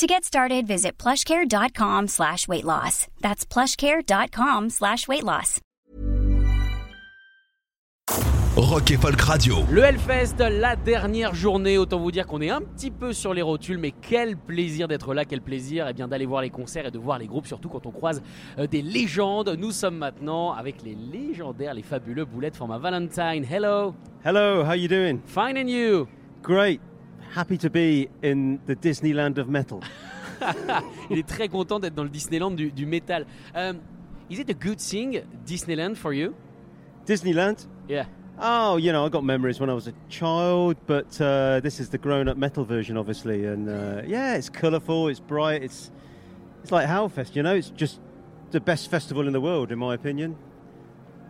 To get started, visit plushcare.com slash weight loss. That's plushcare.com slash weight loss. Rock et Folk Radio. Le Hellfest, la dernière journée, autant vous dire qu'on est un petit peu sur les rotules, mais quel plaisir d'être là, quel plaisir eh bien d'aller voir les concerts et de voir les groupes, surtout quand on croise euh, des légendes. Nous sommes maintenant avec les légendaires, les fabuleux boulettes for my Valentine. Hello, Hello, how you doing? fine and you? Great. Happy to be in the Disneyland of metal. Il est très content d'être dans le Disneyland du, du métal. Um, is it a good thing, Disneyland, for you? Disneyland? Yeah. Oh, you know, I got memories when I was a child, but uh, this is the grown-up metal version, obviously, and uh, yeah, it's colourful, it's bright, it's it's like Hellfest, you know. It's just the best festival in the world, in my opinion.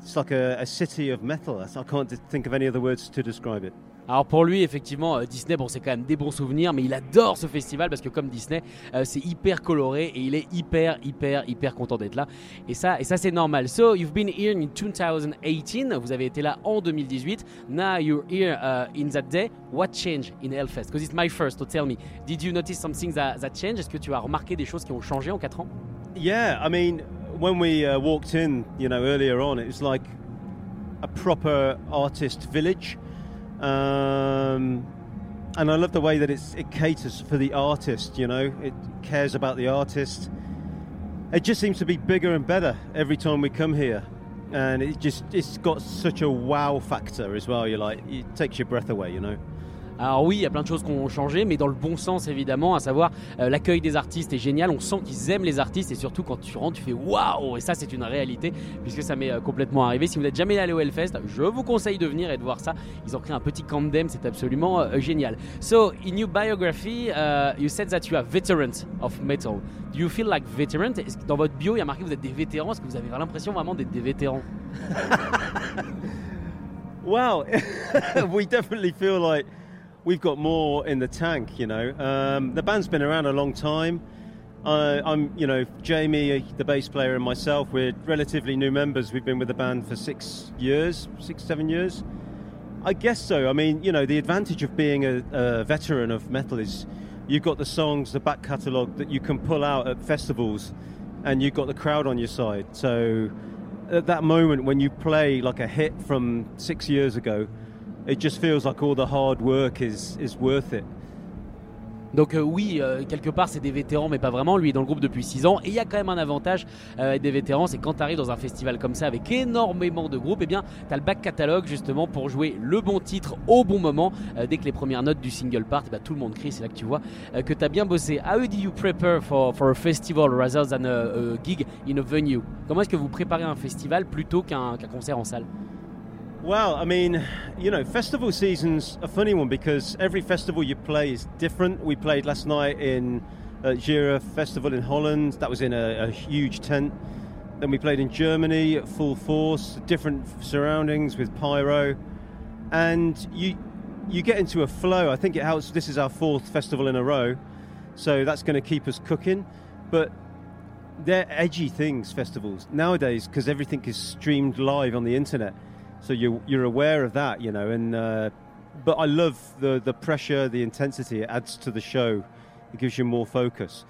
It's like a, a city of metal. I can't think of any other words to describe it. Alors pour lui, effectivement, euh, Disney, bon, c'est quand même des bons souvenirs, mais il adore ce festival parce que comme Disney, euh, c'est hyper coloré et il est hyper, hyper, hyper content d'être là. Et ça, et ça c'est normal. So you've been here in 2018. Vous avez été là en 2018. Now you're here uh, in that day. What changed in Hellfest? Because it's my first. So tell me, did you notice something that, that changed? Est-ce que tu as remarqué des choses qui ont changé en 4 ans? Yeah, I mean, when we uh, walked in, you know, earlier on, it was like a proper artist village. Um, and I love the way that it's, it caters for the artist, you know, it cares about the artist. It just seems to be bigger and better every time we come here. And it just, it's got such a wow factor as well. You're like, it takes your breath away, you know. Alors oui, il y a plein de choses qui ont changé, mais dans le bon sens évidemment, à savoir euh, l'accueil des artistes est génial, on sent qu'ils aiment les artistes et surtout quand tu rentres, tu fais waouh Et ça c'est une réalité puisque ça m'est euh, complètement arrivé. Si vous n'êtes jamais allé au Hellfest, je vous conseille de venir et de voir ça. Ils ont créé un petit camp c'est absolument euh, génial. So, in your biography, uh, you said that you are veterans of metal. Do you feel like veteran? Est-ce que Dans votre bio, il y a marqué que vous êtes des vétérans? Est-ce que vous avez l'impression vraiment d'être des vétérans? Well, we definitely feel like we've got more in the tank. You know, um, the band's been around a long time. Uh, I'm, you know, Jamie, the bass player, and myself. We're relatively new members. We've been with the band for six years, six, seven years. I guess so. I mean, you know, the advantage of being a, a veteran of metal is you've got the songs, the back catalogue that you can pull out at festivals, and you've got the crowd on your side. So at that moment when you play like a hit from six years ago, it just feels like all the hard work is, worth it. Donc euh, oui, euh, quelque part c'est des vétérans, mais pas vraiment. Lui est dans le groupe depuis 6 ans. Et il y a quand même un avantage euh, des vétérans, c'est quand tu arrives dans un festival comme ça avec énormément de groupes, et eh bien tu as le back catalogue justement pour jouer le bon titre au bon moment. dès que les premières notes du single part, eh ben, tout le monde crie, c'est là que tu vois que tu as bien bossé. How do you prepare for a festival rather than a, gig in a venue? Comment est-ce que vous préparez un festival plutôt qu'un concert en salle? Well, I mean, you know, festival season's a funny one because every festival you play is different. We played last night in uh, Jera Festival in Holland. That was in a, a, huge tent. Then we played in Germany at full force, different surroundings with pyro, and you you get into a flow. I think it helps. This is our fourth festival in a row, so that's going to keep us cooking. But they're edgy things, festivals nowadays, because everything is streamed live on the internet so you you're aware of that, you know. And uh, but I love the the pressure, the intensity. It adds to the show. It gives you more focus.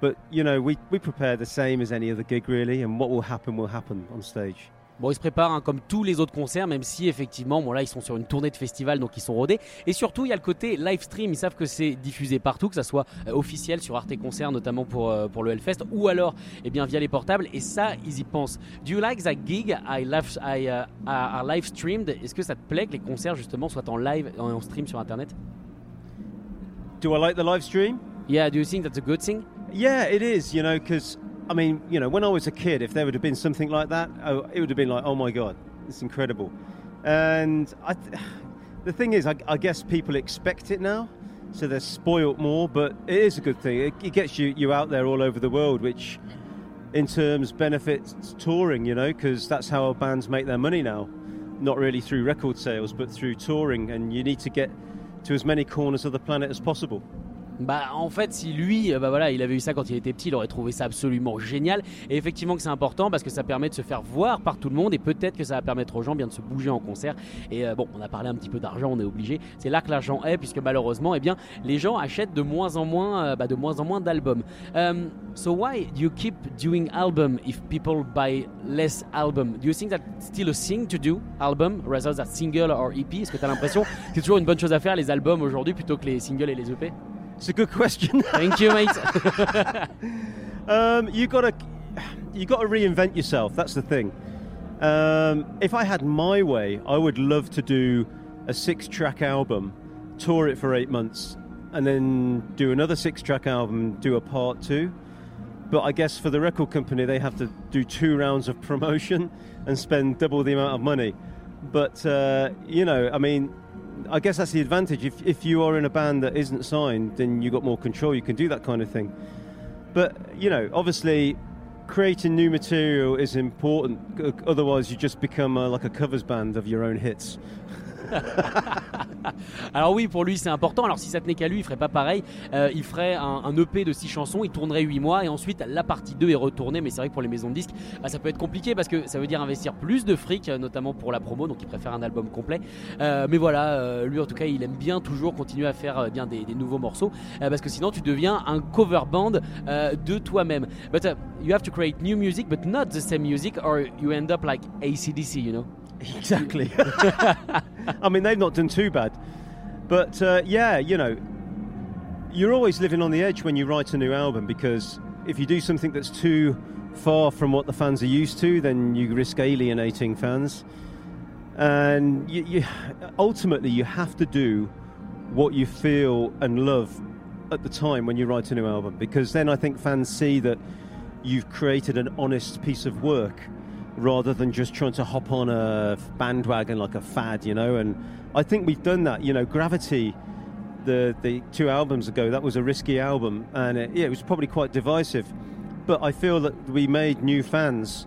But you know, we we prepare the same as any other gig, really. And what will happen will happen on stage. Bon, ils se préparent hein, comme tous les autres concerts, même si effectivement, bon là, ils sont sur une tournée de festival, donc ils sont rodés. Et surtout, il y a le côté live stream. Ils savent que c'est diffusé partout, que ça soit euh, officiel sur Arte Concert, notamment pour, euh, pour le Hellfest, ou alors, eh bien, via les portables. Et ça, ils y pensent. Do you like that gig? I live, I, uh, are live streamed Est-ce que ça te plaît que les concerts justement soient en live, en stream sur Internet? Do I like the live stream? Yeah. Do you think that's a good thing? Yeah, it is. You know, because I mean, you know, when I was a kid, if there would have been something like that, oh, it would have been like, oh my god, it's incredible. And I, the thing is, I, I, guess people expect it now, so they're spoilt more. But it is a good thing. It, it, gets you you out there all over the world, which in terms benefits touring, you know, because that's how bands make their money now. Not really through record sales, but through touring, and you need to get to as many corners of the planet as possible. Bah en fait si lui euh, bah voilà il avait eu ça quand il était petit il aurait trouvé ça absolument génial. Et effectivement que c'est important parce que ça permet de se faire voir par tout le monde et peut-être que ça va permettre aux gens bien de se bouger en concert. Et euh, bon on a parlé un petit peu d'argent on est obligé. C'est là que l'argent est puisque malheureusement eh bien les gens achètent de moins en moins euh, bah, de moins en moins d'albums. Um, so why do you keep doing album if people buy less album? Do you think that still a thing to do album rather than single or EP est-ce que tu as l'impression que c'est toujours une bonne chose à faire les albums aujourd'hui plutôt que les singles et les EP It's a good question. Thank you, mate. um, you gotta you gotta reinvent yourself. That's the thing. Um, if I had my way, I would love to do a six-track album, tour it for eight months, and then do another six-track album, do a part two. But I guess for the record company, they have to do two rounds of promotion and spend double the amount of money. But uh, you know, I mean, I guess that's the advantage. If, if you are in a band that isn't signed, then you've got more control. You can do that kind of thing. But, you know, obviously, creating new material is important. Otherwise, you just become uh, like a covers band of your own hits. Alors oui, pour lui c'est important. Alors si ça tenait qu'à lui, il ferait pas pareil. Euh, il ferait un, EP de 6 chansons, il tournerait 8 mois et ensuite la partie 2 est retournée. Mais c'est vrai que pour les maisons de disques, bah, ça peut être compliqué parce que ça veut dire investir plus de fric, euh, notamment pour la promo. Donc il préfère un album complet. Euh, mais voilà, lui en tout cas, il aime bien toujours continuer à faire bien des, nouveaux morceaux parce que sinon tu deviens un cover band de toi-même. But uh, you have to create new music, but not the same music, or you end up like ACDC, you know? Exactly. I mean, they've not done too bad. But uh, yeah, you know, you're always living on the edge when you write a new album because if you do something that's too far from what the fans are used to, then you risk alienating fans. And you, you, ultimately, you have to do what you feel and love at the time when you write a new album because then I think fans see that you've created an honest piece of work rather than just trying to hop on a bandwagon like a fad, you know. And I think we've done that. You know, Gravity, the the two albums ago, that was a risky album, and it, yeah, it was probably quite divisive. But I feel that we made new fans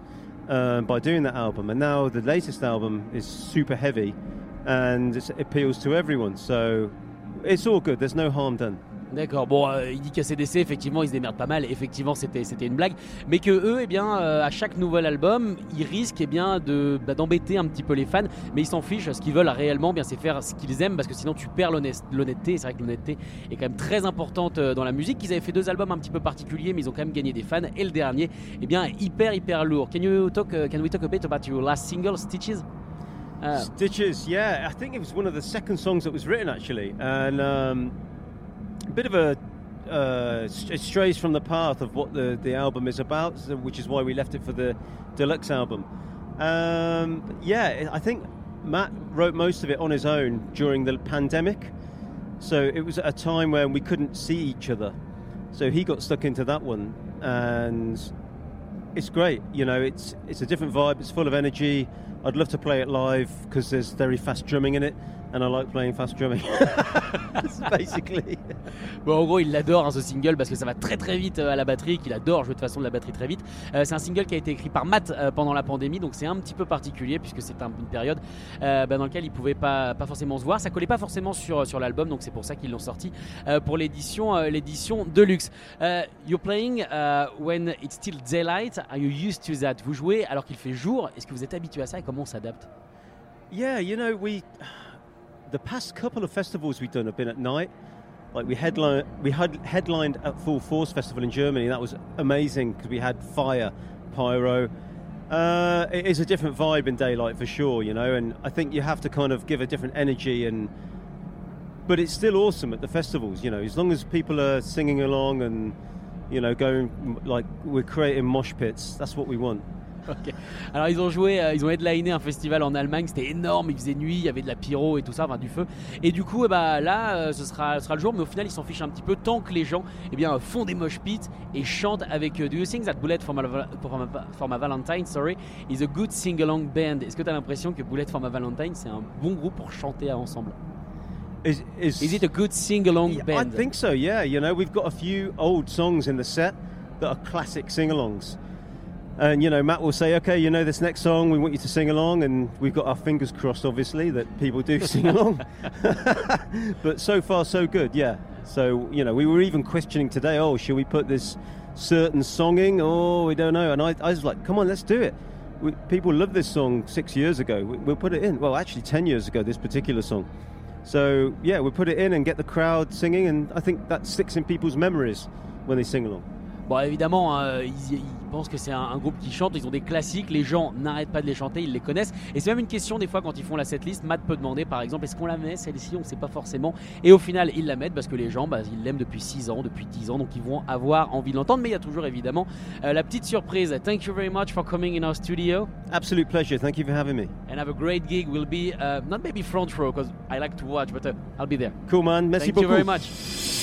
uh, by doing that album, and now the latest album is super heavy, and it appeals to everyone. So it's all good. There's no harm done. D'accord. Bon, euh, il dit qu'à CDC, effectivement, ils se démerdent pas mal. Effectivement, c'était une blague, mais que eux, eh bien, euh, à chaque nouvel album, ils risquent eh bien de bah, d'embêter un petit peu les fans, mais ils s'en fichent. Ce qu'ils veulent réellement, eh bien, c'est faire ce qu'ils aiment, parce que sinon tu perds l'honnêteté. C'est vrai que l'honnêteté est quand même très importante euh, dans la musique. Ils avaient fait deux albums un petit peu particuliers, mais ils ont quand même gagné des fans. Et le dernier, eh bien, hyper hyper lourd. Can you talk? can we talk a bit about your last single, Stitches? Stitches, yeah. I think it was one of the second songs that was written actually. Um, bit of a uh, it strays from the path of what the, the album is about, which is why we left it for the deluxe album. Um, yeah, I think Matt wrote most of it on his own during the pandemic. So it was a time when we couldn't see each other. So he got stuck into that one, and it's great. You know, it's it's a different vibe. It's full of energy. I'd love to play it live because there's very fast drumming in it. And I like playing fast drumming. basically. Bon, en gros, il l'adore hein, ce single parce que ça va très très vite euh, à la batterie, qu'il adore jouer de façon de la batterie très vite. Euh, c'est un single qui a été écrit par Matt euh, pendant la pandémie, donc c'est un petit peu particulier puisque c'est une période bah, dans laquelle il pouvait pas, pas forcément se voir. Ça collait pas forcément sur, sur l'album, donc c'est pour ça qu'ils l'ont sorti pour l'édition l'édition Deluxe. you're playing when it's still daylight. Are you used to that? Vous jouez alors qu'il fait jour. Est-ce que vous êtes habitué à ça et comment on s'adapte? Yeah, you know, we the past couple of festivals we've done have been at night. Like we headline, we had headlined at Full Force Festival in Germany. That was amazing because we had fire, pyro. Uh, it is a different vibe in daylight for sure, you know. And I think you have to kind of give a different energy and. But it's still awesome at the festivals, you know. As long as people are singing along and, you know, going like we're creating mosh pits. That's what we want. Alors ils ont joué, euh, ils ont headliné un festival en Allemagne, c'était énorme, il faisait nuit, il y avait de la pyro et tout ça, enfin du feu. Et du coup, bah, là, euh, ce sera, sera le jour, mais au final, ils s'en fichent un petit peu tant que les gens eh bien, font des mosh pits et chantent avec. Do you think that Bullet for my, for my, Valentine? Sorry, is a good sing-along band Est-ce que tu as l'impression que Bullet for my Valentine, c'est un bon groupe pour chanter ensemble? Is, is, is, it a good sing-along band? I think so. Yeah, you know, we've got a few old songs in the set that are classic sing-alongs. And you know, Matt will say, "Okay, you know this next song. We want you to sing along," and we've got our fingers crossed, obviously, that people do sing along. but so far, so good. Yeah. So you know, we were even questioning today. Oh, should we put this certain songing? Oh, we don't know. And I, I was like, "Come on, let's do it." We, people loved this song six years ago. We, we'll put it in. Well, actually, ten years ago, this particular song. So yeah, we'll put it in and get the crowd singing, and I think that sticks in people's memories when they sing along. Bon, évidemment, hein, ils, pensent que c'est un, groupe qui chante, ils ont des classiques, les gens n'arrêtent pas de les chanter, ils les connaissent. Et c'est même une question, des fois, quand ils font la setlist, Matt peut demander, par exemple, est-ce qu'on la met, celle-ci On ne sait pas forcément. Et au final, ils la mettent parce que les gens, bah, ils l'aiment depuis 6 ans, depuis 10 ans, donc ils vont avoir envie de l'entendre. Mais il y a toujours, évidemment, euh, la petite surprise. Thank you very much for coming in our studio. Absolute pleasure. Thank you for having me. And have a great gig. We'll be, uh, not maybe front row, because I like to watch, but uh, I'll be there. Cool, man. Merci Thank beaucoup. you very much.